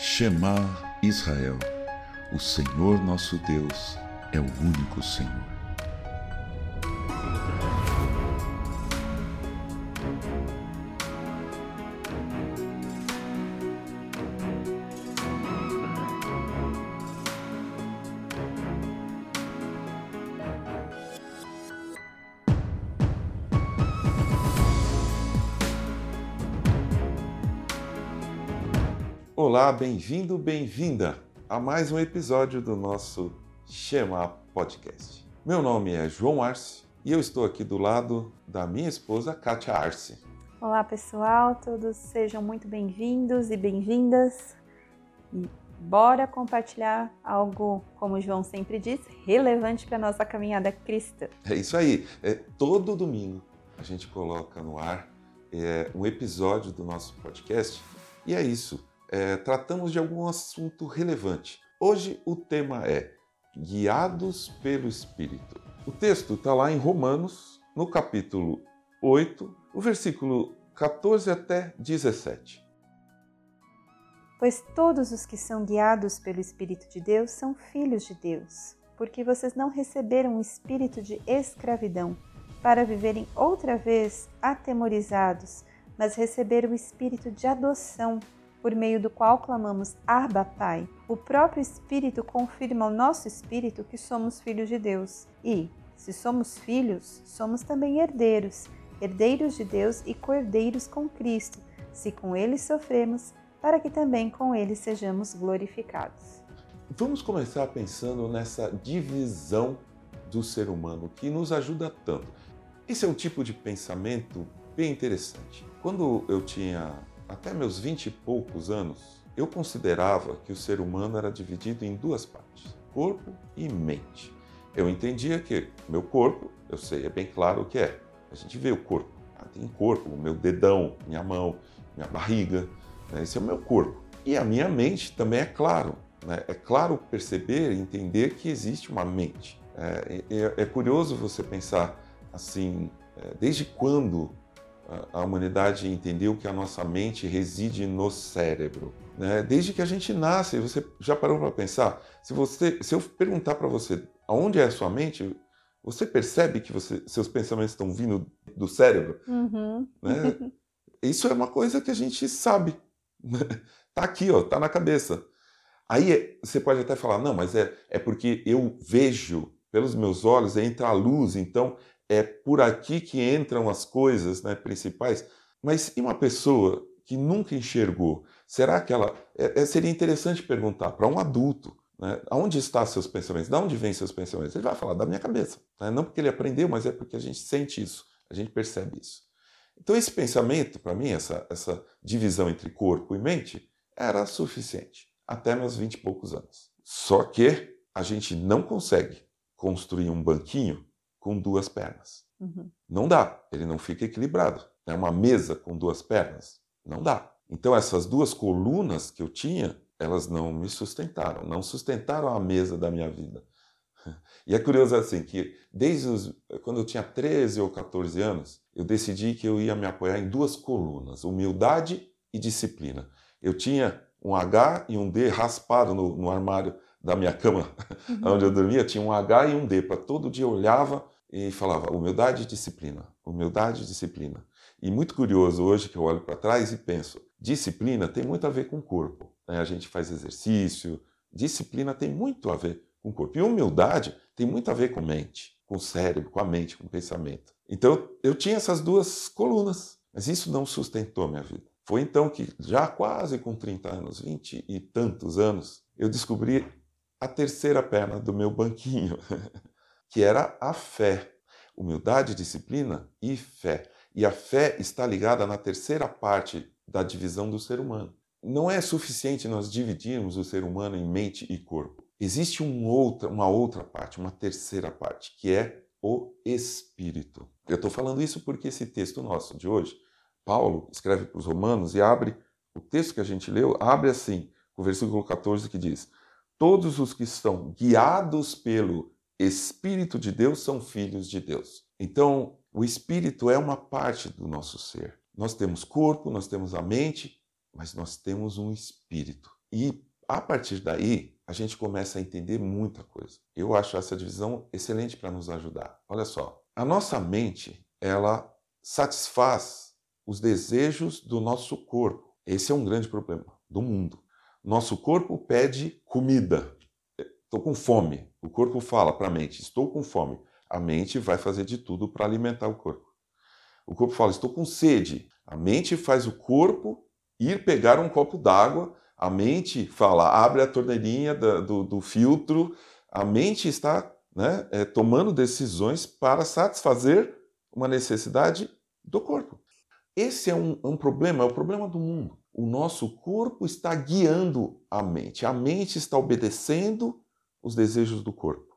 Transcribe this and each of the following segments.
Shema Israel, o Senhor nosso Deus é o único Senhor. Olá, bem-vindo, bem-vinda a mais um episódio do nosso Shema Podcast. Meu nome é João Arce e eu estou aqui do lado da minha esposa, Kátia Arce. Olá, pessoal, todos sejam muito bem-vindos e bem-vindas. E bora compartilhar algo, como o João sempre diz, relevante para a nossa caminhada cristã. É isso aí. É, todo domingo a gente coloca no ar é, um episódio do nosso podcast e é isso é, tratamos de algum assunto relevante. Hoje o tema é Guiados pelo Espírito. O texto está lá em Romanos, no capítulo 8, o versículo 14 até 17. Pois todos os que são guiados pelo Espírito de Deus são filhos de Deus, porque vocês não receberam um espírito de escravidão para viverem outra vez atemorizados, mas receberam o espírito de adoção por meio do qual clamamos Arba Pai. O próprio Espírito confirma ao nosso espírito que somos filhos de Deus. E, se somos filhos, somos também herdeiros, herdeiros de Deus e cordeiros com Cristo, se com ele sofremos, para que também com ele sejamos glorificados. Vamos começar pensando nessa divisão do ser humano que nos ajuda tanto. Esse é um tipo de pensamento bem interessante. Quando eu tinha até meus vinte e poucos anos, eu considerava que o ser humano era dividido em duas partes, corpo e mente. Eu entendia que meu corpo, eu sei, é bem claro o que é. A gente vê o corpo. Ah, tem corpo, o meu dedão, minha mão, minha barriga. Né? Esse é o meu corpo. E a minha mente também é claro. Né? É claro perceber e entender que existe uma mente. É, é, é curioso você pensar assim, é, desde quando a humanidade entendeu que a nossa mente reside no cérebro. Né? Desde que a gente nasce, você já parou para pensar? Se, você, se eu perguntar para você aonde é a sua mente, você percebe que você, seus pensamentos estão vindo do cérebro? Uhum. Né? Isso é uma coisa que a gente sabe. Né? Tá aqui, ó, tá na cabeça. Aí você pode até falar, não, mas é, é porque eu vejo pelos meus olhos, entra a luz, então é por aqui que entram as coisas né, principais. Mas e uma pessoa que nunca enxergou? Será que ela. É, é seria interessante perguntar para um adulto. Né, aonde estão seus pensamentos? De onde vêm seus pensamentos? Ele vai falar da minha cabeça. Né? Não porque ele aprendeu, mas é porque a gente sente isso, a gente percebe isso. Então, esse pensamento, para mim, essa, essa divisão entre corpo e mente, era suficiente até meus vinte e poucos anos. Só que a gente não consegue construir um banquinho com duas pernas. Uhum. Não dá, ele não fica equilibrado. É uma mesa com duas pernas? Não dá. Então essas duas colunas que eu tinha, elas não me sustentaram, não sustentaram a mesa da minha vida. E é curioso assim que desde os, quando eu tinha 13 ou 14 anos, eu decidi que eu ia me apoiar em duas colunas, humildade e disciplina. Eu tinha um H e um D raspado no, no armário da minha cama, uhum. onde eu dormia, tinha um H e um D, para todo dia eu olhava e falava humildade e disciplina, humildade e disciplina. E muito curioso hoje que eu olho para trás e penso, disciplina tem muito a ver com o corpo. Né? A gente faz exercício, disciplina tem muito a ver com o corpo. E humildade tem muito a ver com mente, com o cérebro, com a mente, com o pensamento. Então eu tinha essas duas colunas, mas isso não sustentou minha vida. Foi então que, já quase com 30 anos, 20 e tantos anos, eu descobri a terceira perna do meu banquinho, que era a fé. Humildade, disciplina e fé. E a fé está ligada na terceira parte da divisão do ser humano. Não é suficiente nós dividirmos o ser humano em mente e corpo. Existe um outra, uma outra parte, uma terceira parte, que é o espírito. Eu estou falando isso porque esse texto nosso de hoje, Paulo escreve para os romanos e abre, o texto que a gente leu, abre assim, o versículo 14 que diz: Todos os que estão guiados pelo Espírito de Deus são filhos de Deus. Então, o Espírito é uma parte do nosso ser. Nós temos corpo, nós temos a mente, mas nós temos um espírito. E a partir daí, a gente começa a entender muita coisa. Eu acho essa divisão excelente para nos ajudar. Olha só, a nossa mente, ela satisfaz os desejos do nosso corpo. Esse é um grande problema do mundo. Nosso corpo pede comida. Estou com fome. O corpo fala para a mente: estou com fome. A mente vai fazer de tudo para alimentar o corpo. O corpo fala: estou com sede. A mente faz o corpo ir pegar um copo d'água. A mente fala: abre a torneirinha do, do filtro. A mente está né, é, tomando decisões para satisfazer uma necessidade do corpo. Esse é um, um problema, é o problema do mundo. O nosso corpo está guiando a mente. A mente está obedecendo os desejos do corpo.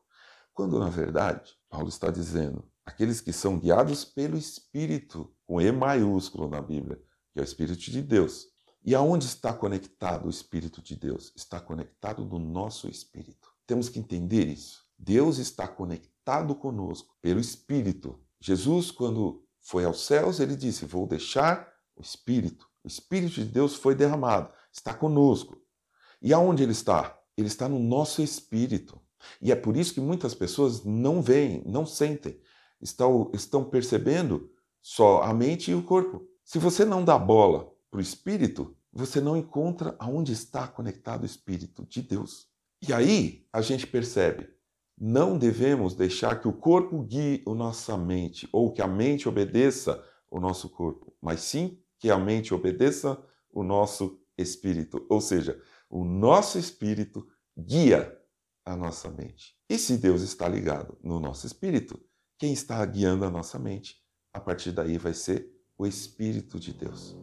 Quando, na verdade, Paulo está dizendo, aqueles que são guiados pelo Espírito, com E maiúsculo na Bíblia, que é o Espírito de Deus. E aonde está conectado o Espírito de Deus? Está conectado no nosso espírito. Temos que entender isso. Deus está conectado conosco pelo Espírito. Jesus, quando foi aos céus, ele disse: Vou deixar o Espírito. O Espírito de Deus foi derramado, está conosco. E aonde ele está? Ele está no nosso espírito. E é por isso que muitas pessoas não veem, não sentem, estão, estão percebendo só a mente e o corpo. Se você não dá bola para o espírito, você não encontra aonde está conectado o espírito de Deus. E aí a gente percebe, não devemos deixar que o corpo guie a nossa mente ou que a mente obedeça o nosso corpo, mas sim que a mente obedeça o nosso espírito. Ou seja, o nosso espírito guia a nossa mente. E se Deus está ligado no nosso espírito, quem está guiando a nossa mente, a partir daí vai ser o Espírito de Deus.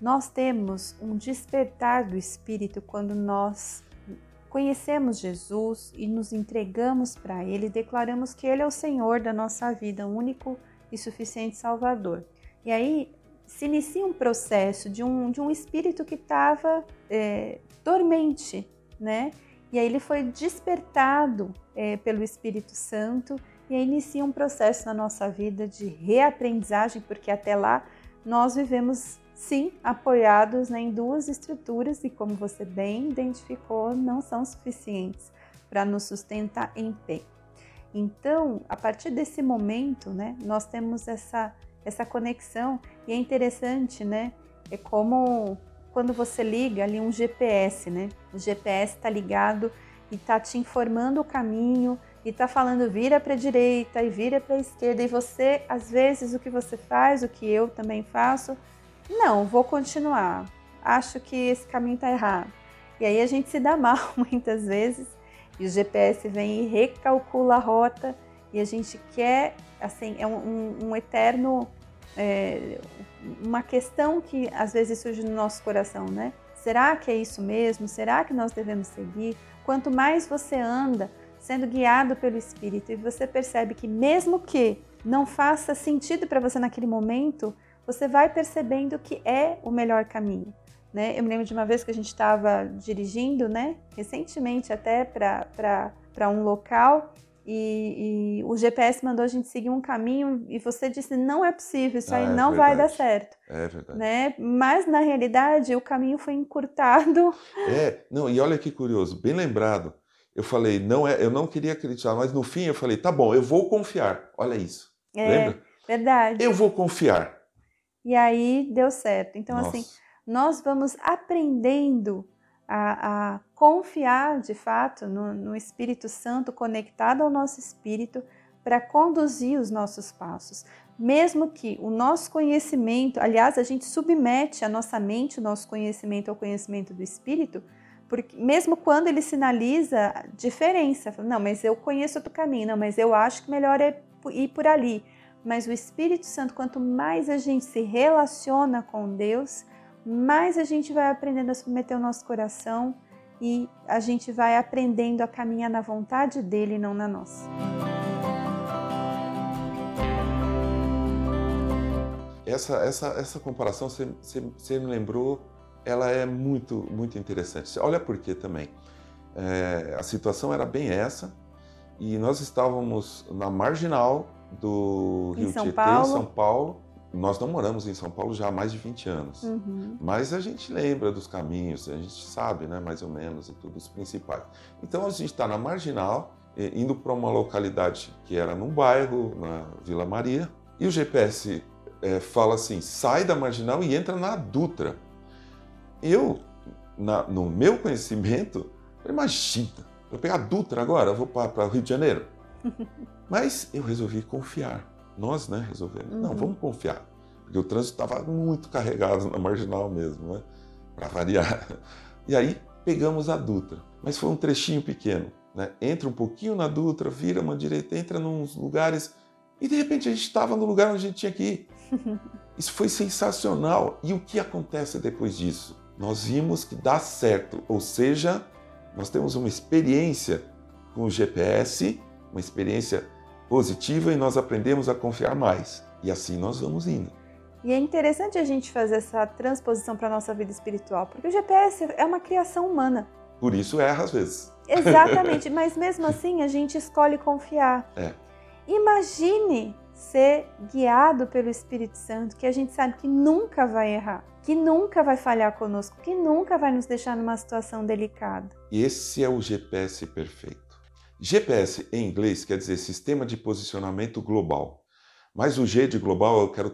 Nós temos um despertar do Espírito quando nós conhecemos Jesus e nos entregamos para Ele, declaramos que Ele é o Senhor da nossa vida, o único e suficiente Salvador. E aí se inicia um processo de um, de um espírito que estava é, dormente, né? E aí ele foi despertado é, pelo Espírito Santo e aí inicia um processo na nossa vida de reaprendizagem, porque até lá nós vivemos sim apoiados né, em duas estruturas e como você bem identificou, não são suficientes para nos sustentar em pé. Então, a partir desse momento, né, nós temos essa essa conexão. E é interessante, né? É como quando você liga ali um GPS, né? O GPS está ligado e está te informando o caminho e está falando vira para a direita e vira para a esquerda e você, às vezes, o que você faz, o que eu também faço, não, vou continuar. Acho que esse caminho está errado. E aí a gente se dá mal muitas vezes e o GPS vem e recalcula a rota e a gente quer, assim, é um, um, eterno é, uma questão que às vezes surge no nosso coração, né? Será que é isso mesmo? Será que nós devemos seguir? Quanto mais você anda sendo guiado pelo Espírito e você percebe que, mesmo que não faça sentido para você naquele momento, você vai percebendo que é o melhor caminho. Né? Eu me lembro de uma vez que a gente estava dirigindo, né? recentemente até para um local, e, e, o GPS mandou a gente seguir um caminho e você disse não é possível, isso ah, aí é não vai dar certo. É verdade. Né? Mas na realidade o caminho foi encurtado. É, não, e olha que curioso, bem lembrado. Eu falei, não é, eu não queria acreditar, mas no fim eu falei, tá bom, eu vou confiar. Olha isso. É, Lembra? Verdade. Eu vou confiar. E aí deu certo. Então, assim, Nossa. assim, nós vamos aprendendo a, a confiar de fato no, no Espírito Santo conectado ao nosso espírito para conduzir os nossos passos. Mesmo que o nosso conhecimento, aliás, a gente submete a nossa mente, o nosso conhecimento ao conhecimento do Espírito, porque mesmo quando ele sinaliza diferença, não, mas eu conheço outro caminho, não, mas eu acho que melhor é ir por ali. Mas o Espírito Santo, quanto mais a gente se relaciona com Deus, mais a gente vai aprendendo a submeter o nosso coração e a gente vai aprendendo a caminhar na vontade dele e não na nossa. Essa, essa, essa comparação, você, você, me lembrou, ela é muito, muito interessante. Olha por quê também. É, a situação era bem essa, e nós estávamos na marginal do Em Rio São Tietê, Paulo. em São Paulo. Nós não moramos em São Paulo já há mais de 20 anos. Uhum. Mas a gente lembra dos caminhos, a gente sabe, né, mais ou menos, e tudo, os principais. Então a gente está na Marginal, indo para uma localidade que era num bairro, na Vila Maria, e o GPS eh, fala assim: sai da Marginal e entra na Dutra. Eu, na- no meu conhecimento, imagina, eu pegar a Dutra agora, eu vou para o Rio de Janeiro. Mas eu resolvi confiar. Nós, né, resolvemos. Não, Uhum. vamos confiar. Porque o trânsito estava muito carregado na marginal mesmo, né? Para variar. E aí pegamos a Dutra. Mas foi um trechinho pequeno, né? Entra um pouquinho na Dutra, vira uma direita, entra nos lugares. E de repente a gente estava no lugar onde a gente tinha que ir. Isso foi sensacional. E o que acontece depois disso? Nós vimos que dá certo. Ou seja, nós temos uma experiência com o GPS, uma experiência positiva e nós aprendemos a confiar mais. E assim nós vamos indo. E é interessante a gente fazer essa transposição para a nossa vida espiritual, porque o GPS é uma criação humana. Por isso erra às vezes. Exatamente, mas mesmo assim a gente escolhe confiar. É. Imagine ser guiado pelo Espírito Santo, que a gente sabe que nunca vai errar, que nunca vai falhar conosco, que nunca vai nos deixar numa situação delicada. Esse é o GPS perfeito. GPS em inglês quer dizer Sistema de Posicionamento Global. Mas o G de global eu quero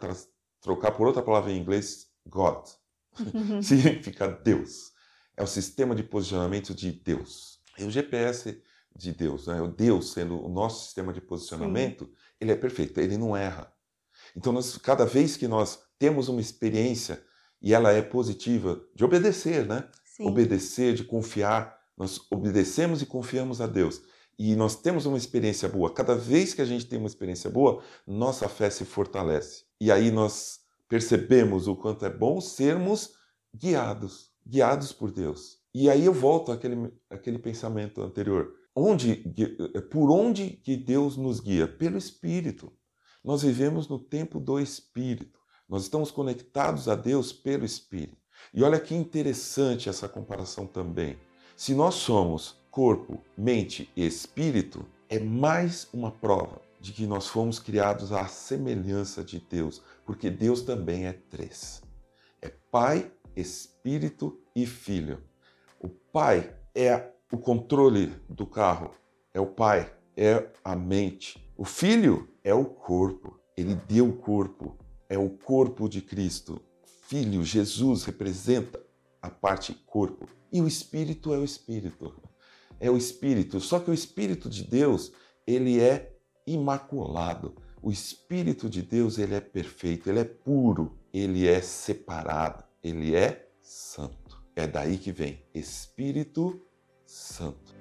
trocar por outra palavra em inglês, God. Significa Deus. É o sistema de posicionamento de Deus. E o GPS de Deus, né? o Deus sendo o nosso sistema de posicionamento, ele é perfeito, ele não erra. Então, nós, cada vez que nós temos uma experiência e ela é positiva, de obedecer, né? Sim. obedecer, de confiar. Nós obedecemos e confiamos a Deus. E nós temos uma experiência boa. Cada vez que a gente tem uma experiência boa, nossa fé se fortalece. E aí nós percebemos o quanto é bom sermos guiados, guiados por Deus. E aí eu volto àquele, àquele pensamento anterior. Onde, por onde que Deus nos guia? Pelo Espírito. Nós vivemos no tempo do Espírito. Nós estamos conectados a Deus pelo Espírito. E olha que interessante essa comparação também. Se nós somos corpo, mente e espírito, é mais uma prova de que nós fomos criados à semelhança de Deus, porque Deus também é três: é Pai, Espírito e Filho. O Pai é o controle do carro, é o Pai, é a mente. O Filho é o corpo, ele deu o corpo, é o corpo de Cristo. Filho, Jesus representa a parte corpo. E o Espírito é o Espírito. É o Espírito. Só que o Espírito de Deus, ele é imaculado. O Espírito de Deus, ele é perfeito, ele é puro, ele é separado, ele é santo. É daí que vem Espírito Santo.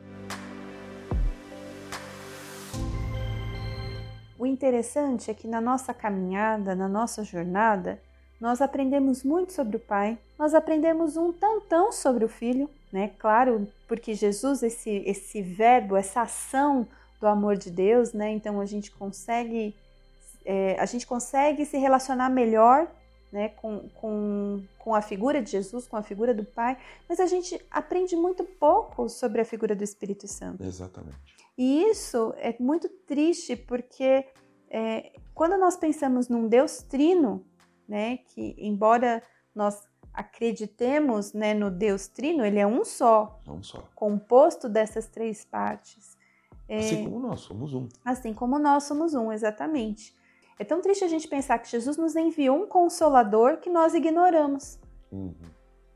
O interessante é que na nossa caminhada, na nossa jornada, nós aprendemos muito sobre o Pai, nós aprendemos um tantão sobre o Filho, né? Claro, porque Jesus, esse, esse verbo, essa ação do amor de Deus, né? Então a gente consegue, é, a gente consegue se relacionar melhor né, com, com, com a figura de Jesus, com a figura do Pai, mas a gente aprende muito pouco sobre a figura do Espírito Santo. Exatamente. E isso é muito triste porque é, quando nós pensamos num Deus trino, né, que embora nós acreditemos né, no Deus trino, ele é um só, Não só. composto dessas três partes. É, Assim como nós somos um. assim como nós somos um, exatamente. É tão triste a gente pensar que Jesus nos enviou um consolador que nós ignoramos. Uhum.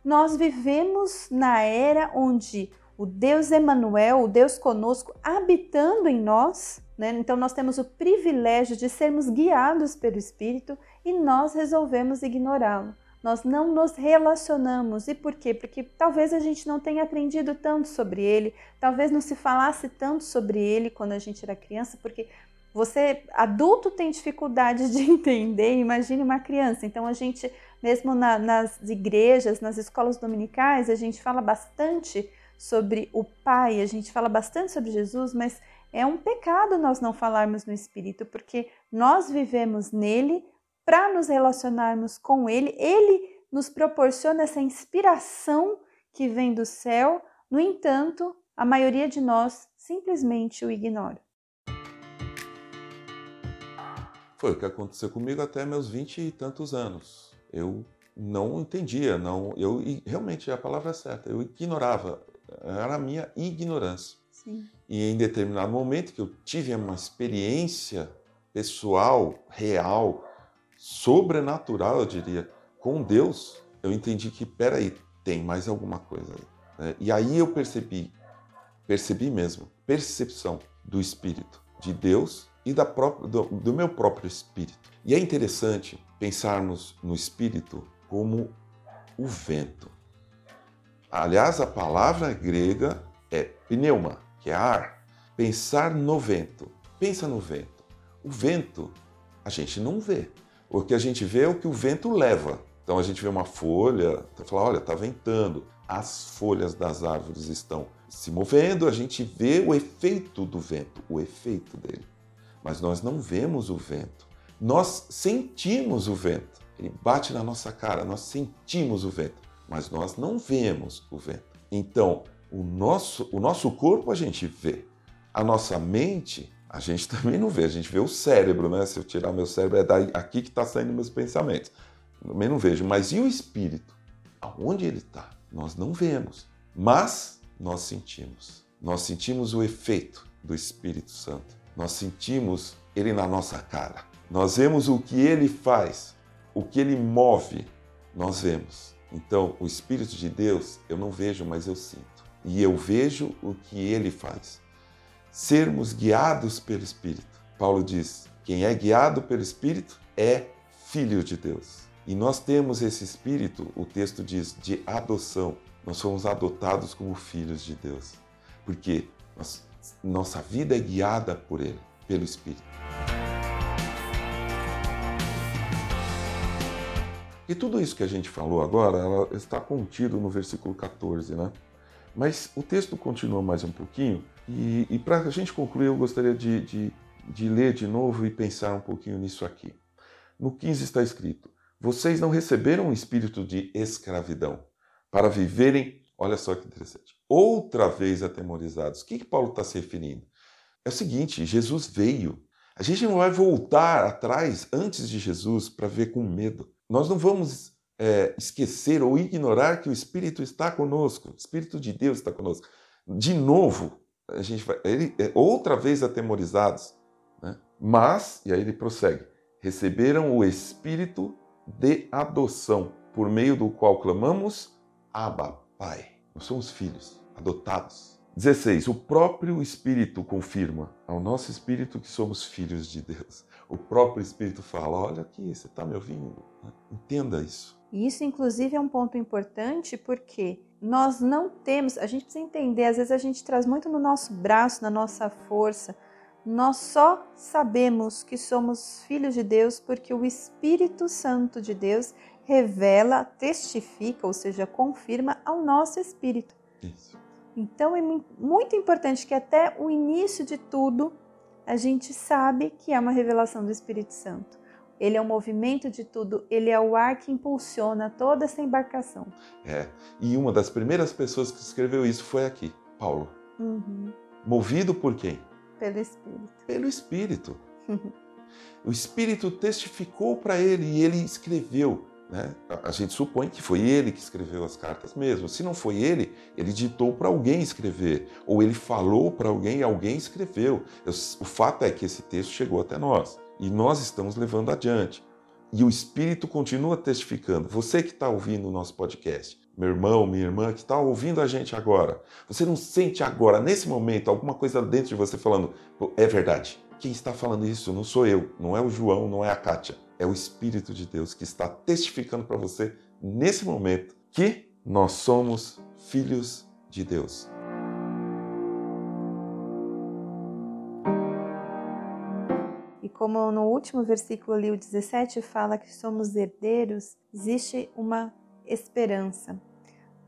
Nós vivemos na era onde o Deus Emanuel, o Deus conosco, habitando em nós, né? Então nós temos o privilégio de sermos guiados pelo Espírito e nós resolvemos ignorá-lo. Nós não nos relacionamos. E por quê? Porque talvez a gente não tenha aprendido tanto sobre ele, talvez não se falasse tanto sobre ele quando a gente era criança, porque você, adulto, tem dificuldade de entender, imagine uma criança. Então a gente, mesmo na, nas igrejas, nas escolas dominicais, a gente fala bastante sobre o Pai, a gente fala bastante sobre Jesus, mas é um pecado nós não falarmos no Espírito, porque nós vivemos nele para nos relacionarmos com ele, ele nos proporciona essa inspiração que vem do céu, no entanto, a maioria de nós simplesmente o ignora. Foi o que aconteceu comigo até meus vinte e tantos anos. Eu não entendia, não, eu realmente a palavra é certa, eu ignorava, era a minha ignorância. Sim. E em determinado momento que eu tive uma experiência pessoal, real, sobrenatural, eu diria, com Deus, eu entendi que, peraí, tem mais alguma coisa. Né? E aí eu percebi, percebi mesmo, percepção do Espírito de Deus e da própria, do, do meu próprio Espírito. E é interessante pensarmos no Espírito como o vento. Aliás, a palavra grega é pneuma, que é ar. Pensar no vento. Pensa no vento. O vento a gente não vê. O que a gente vê é o que o vento leva. Então a gente vê uma folha, fala, olha, está ventando. As folhas das árvores estão se movendo, a gente vê o efeito do vento, o efeito dele. Mas nós não vemos o vento. Nós sentimos o vento. Ele bate na nossa cara, nós sentimos o vento, mas nós não vemos o vento. Então, o nosso, o nosso corpo a gente vê, a nossa mente a gente também não vê, a gente vê o cérebro, né? Se eu tirar meu cérebro, é daí, aqui que está saindo meus pensamentos. Também não vejo. Mas e o espírito? Aonde ele está? Nós não vemos, mas nós sentimos. Nós sentimos o efeito do Espírito Santo. Nós sentimos ele na nossa cara. Nós vemos o que ele faz o que ele move, nós vemos. Então, o Espírito de Deus eu não vejo, mas eu sinto. E eu vejo o que ele faz. Sermos guiados pelo Espírito. Paulo diz: quem é guiado pelo Espírito é filho de Deus. E nós temos esse Espírito, o texto diz, de adoção. Nós somos adotados como filhos de Deus. Porque nós, nossa vida é guiada por Ele, pelo Espírito. E tudo isso que a gente falou agora ela está contido no versículo 14, né? Mas o texto continua mais um pouquinho, e, e para a gente concluir, eu gostaria de, de, de ler de novo e pensar um pouquinho nisso aqui. No 15 está escrito: Vocês não receberam um espírito de escravidão para viverem, olha só que interessante, outra vez atemorizados. O que, que Paulo está se referindo? É o seguinte: Jesus veio. A gente não vai voltar atrás antes de Jesus para ver com medo. Nós não vamos é, esquecer ou ignorar que o Espírito está conosco, o Espírito de Deus está conosco. De novo, a gente vai, ele, é, outra vez atemorizados, né? mas, e aí ele prossegue, receberam o Espírito de adoção, por meio do qual clamamos, Abba, Pai. Nós somos filhos, adotados. 16. O próprio Espírito confirma ao nosso espírito que somos filhos de Deus. O próprio Espírito fala: Olha aqui, você está me ouvindo? Entenda isso. E isso, inclusive, é um ponto importante porque nós não temos, a gente precisa entender, às vezes a gente traz muito no nosso braço, na nossa força. Nós só sabemos que somos filhos de Deus porque o Espírito Santo de Deus revela, testifica, ou seja, confirma ao nosso espírito. Isso. Então é muito importante que até o início de tudo a gente sabe que é uma revelação do Espírito Santo. Ele é o movimento de tudo, ele é o ar que impulsiona toda essa embarcação. É, e uma das primeiras pessoas que escreveu isso foi aqui, Paulo. Uhum. Movido por quem? Pelo Espírito. Pelo Espírito. o Espírito testificou para ele e ele escreveu. Né? A gente supõe que foi ele que escreveu as cartas mesmo. Se não foi ele, ele ditou para alguém escrever, ou ele falou para alguém e alguém escreveu. O fato é que esse texto chegou até nós e nós estamos levando adiante. E o Espírito continua testificando. Você que está ouvindo o nosso podcast, meu irmão, minha irmã que está ouvindo a gente agora, você não sente agora, nesse momento, alguma coisa dentro de você falando, é verdade. Quem está falando isso não sou eu, não é o João, não é a Kátia é o Espírito de Deus que está testificando para você nesse momento que nós somos filhos de Deus. Como no último versículo ali, o 17, fala que somos herdeiros, existe uma esperança.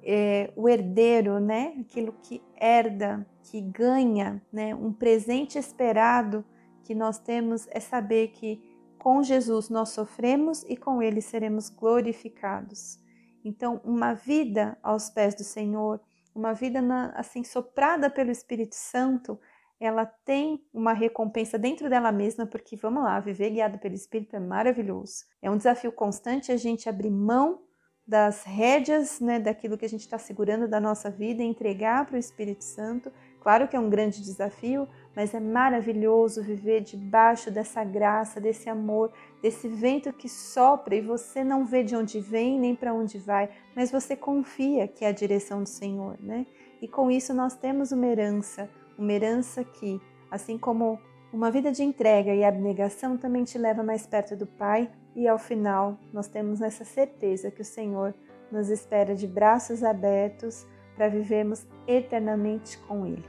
É, o herdeiro, né, aquilo que herda, que ganha, né, um presente esperado que nós temos é saber que com Jesus nós sofremos e com ele seremos glorificados. Então, uma vida aos pés do Senhor, uma vida na, assim soprada pelo Espírito Santo, ela tem uma recompensa dentro dela mesma, porque vamos lá, viver guiado pelo Espírito é maravilhoso. É um desafio constante a gente abrir mão das rédeas, né, daquilo que a gente está segurando da nossa vida entregar para o Espírito Santo. Claro que é um grande desafio, mas é maravilhoso viver debaixo dessa graça, desse amor, desse vento que sopra e você não vê de onde vem nem para onde vai, mas você confia que é a direção do Senhor, né? E com isso nós temos uma herança, uma herança que, assim como uma vida de entrega e abnegação também te leva mais perto do Pai, e ao final nós temos essa certeza que o Senhor nos espera de braços abertos para vivermos eternamente com Ele.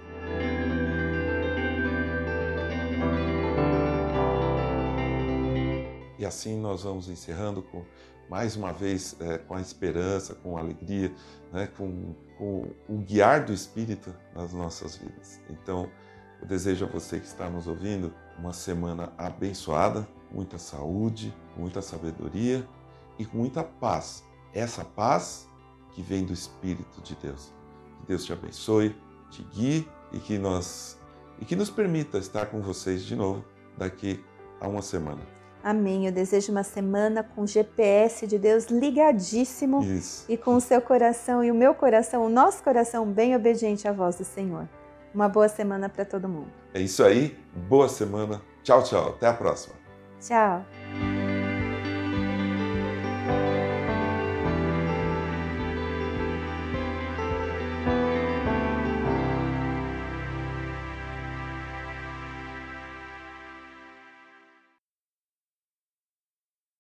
E assim nós vamos encerrando com mais uma vez é, com a esperança, com a alegria, né, com, com o guiar do Espírito nas nossas vidas. Então, eu desejo a você que está nos ouvindo uma semana abençoada, muita saúde, muita sabedoria e com muita paz. Essa paz que vem do Espírito de Deus. Que Deus te abençoe, te guie e que nós e que nos permita estar com vocês de novo daqui a uma semana. Amém. Eu desejo uma semana com o GPS de Deus ligadíssimo Isso. e com o seu coração e o meu coração, o nosso coração bem obediente à voz do Senhor. Uma boa semana para todo mundo. É isso aí. Boa semana. Tchau, tchau. Até a próxima. Tchau.